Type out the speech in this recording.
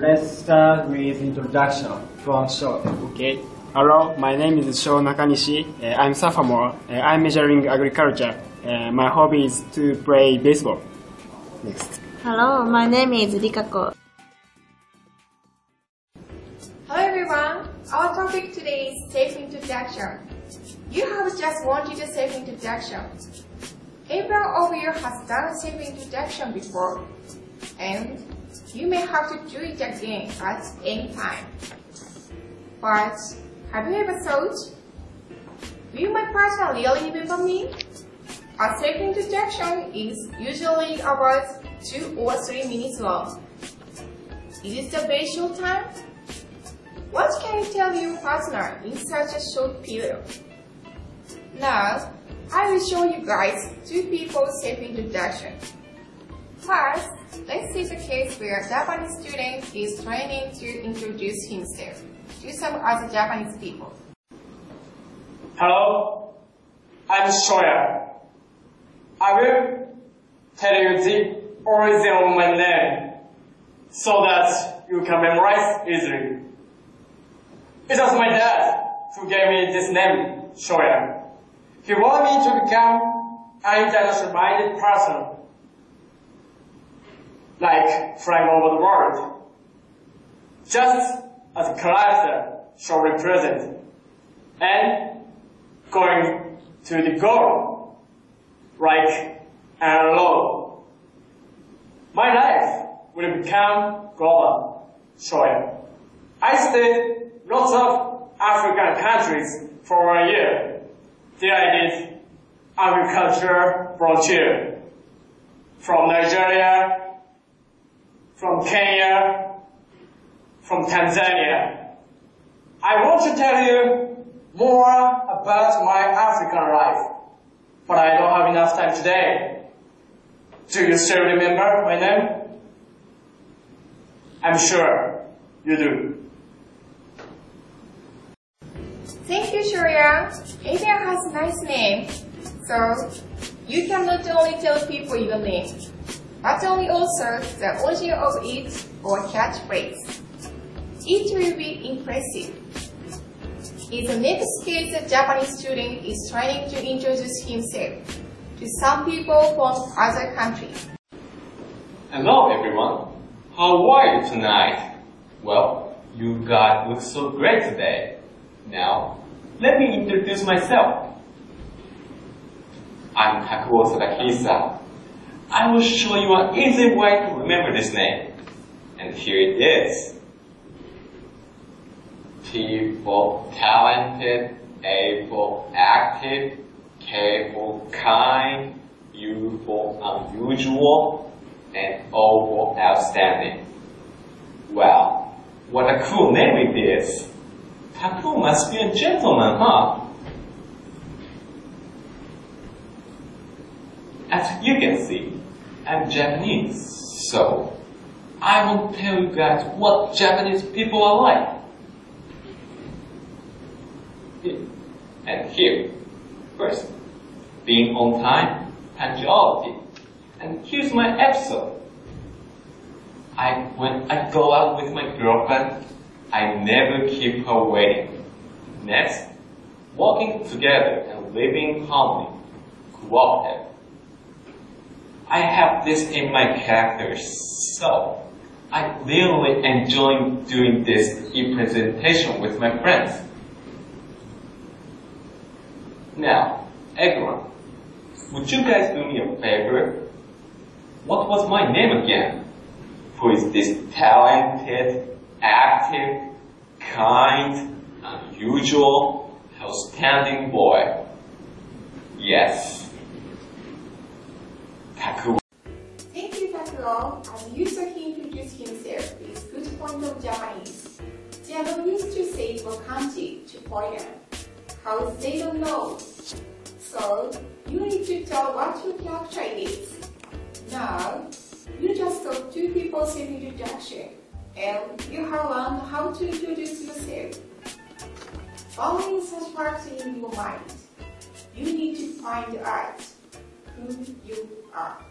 let's start with introduction from Sho. Okay. Hello, my name is Sho Nakanishi. Uh, I'm sophomore. Uh, I'm majoring agriculture. Uh, my hobby is to play baseball. Next. Hello, my name is Rikako. Hello everyone. Our topic today is self-introduction. You have just wanted a self-introduction. Every of you has done self-introduction before, and you may have to do it again at any time. But have you ever thought, will my partner really remember me? A self-introduction is usually about two or three minutes long. Is it a very short time? What can you tell your partner in such a short period? Now, I will show you guys two people's self-introduction. First, let's see the case where Japanese student is training to introduce himself to some other Japanese people. Hello, I'm Shoya. I will tell you the origin of my name so that you can memorize easily. It was my dad who gave me this name, Shoya. He wanted me to become an international minded person, like flying over the world, just as a character should represent, and going to the goal, like an alone. My life will become global, Shoya. I stayed lots of African countries for a year. There I did agriculture volunteer from Nigeria, from Kenya, from Tanzania. I want to tell you more about my African life, but I don't have enough time today. Do you still remember my name? I'm sure you do. Thank you, Shoya. Asia has a nice name, so you cannot only tell people your name, but only also the origin of it or catch catchphrase. It will be impressive. In the next case, the Japanese student is trying to introduce himself to some people from other countries. Hello everyone. How are you tonight? Well, you guys look so great today. Now, let me introduce myself. I'm Takuo Sadakisa. I will show you an easy way to remember this name. And here it is. T for talented, A for active, K for kind, U for unusual, and O for outstanding. Well, what a cool name it is. Taku must be a gentleman, huh? As you can see, I'm Japanese, so I will tell you guys what Japanese people are like. And here, first, being on time, punctuality. And here's my episode. I when I go out with my girlfriend, I never keep her waiting. Next, walking together and living in harmony, cooperative. I have this in my character, so I really enjoy doing this e-presentation with my friends. Now, everyone, would you guys do me a favor? What was my name again? Who is this talented, active, kind, unusual, outstanding boy? Yes. As you saw he introduced himself with good point of Japanese. They not used to say for kanji to them. How they don't know. So, you need to tell what your character is. Now, you just saw two people people's introduction and you have learned how to introduce yourself. Following such marks in your mind, you need to find out who you are.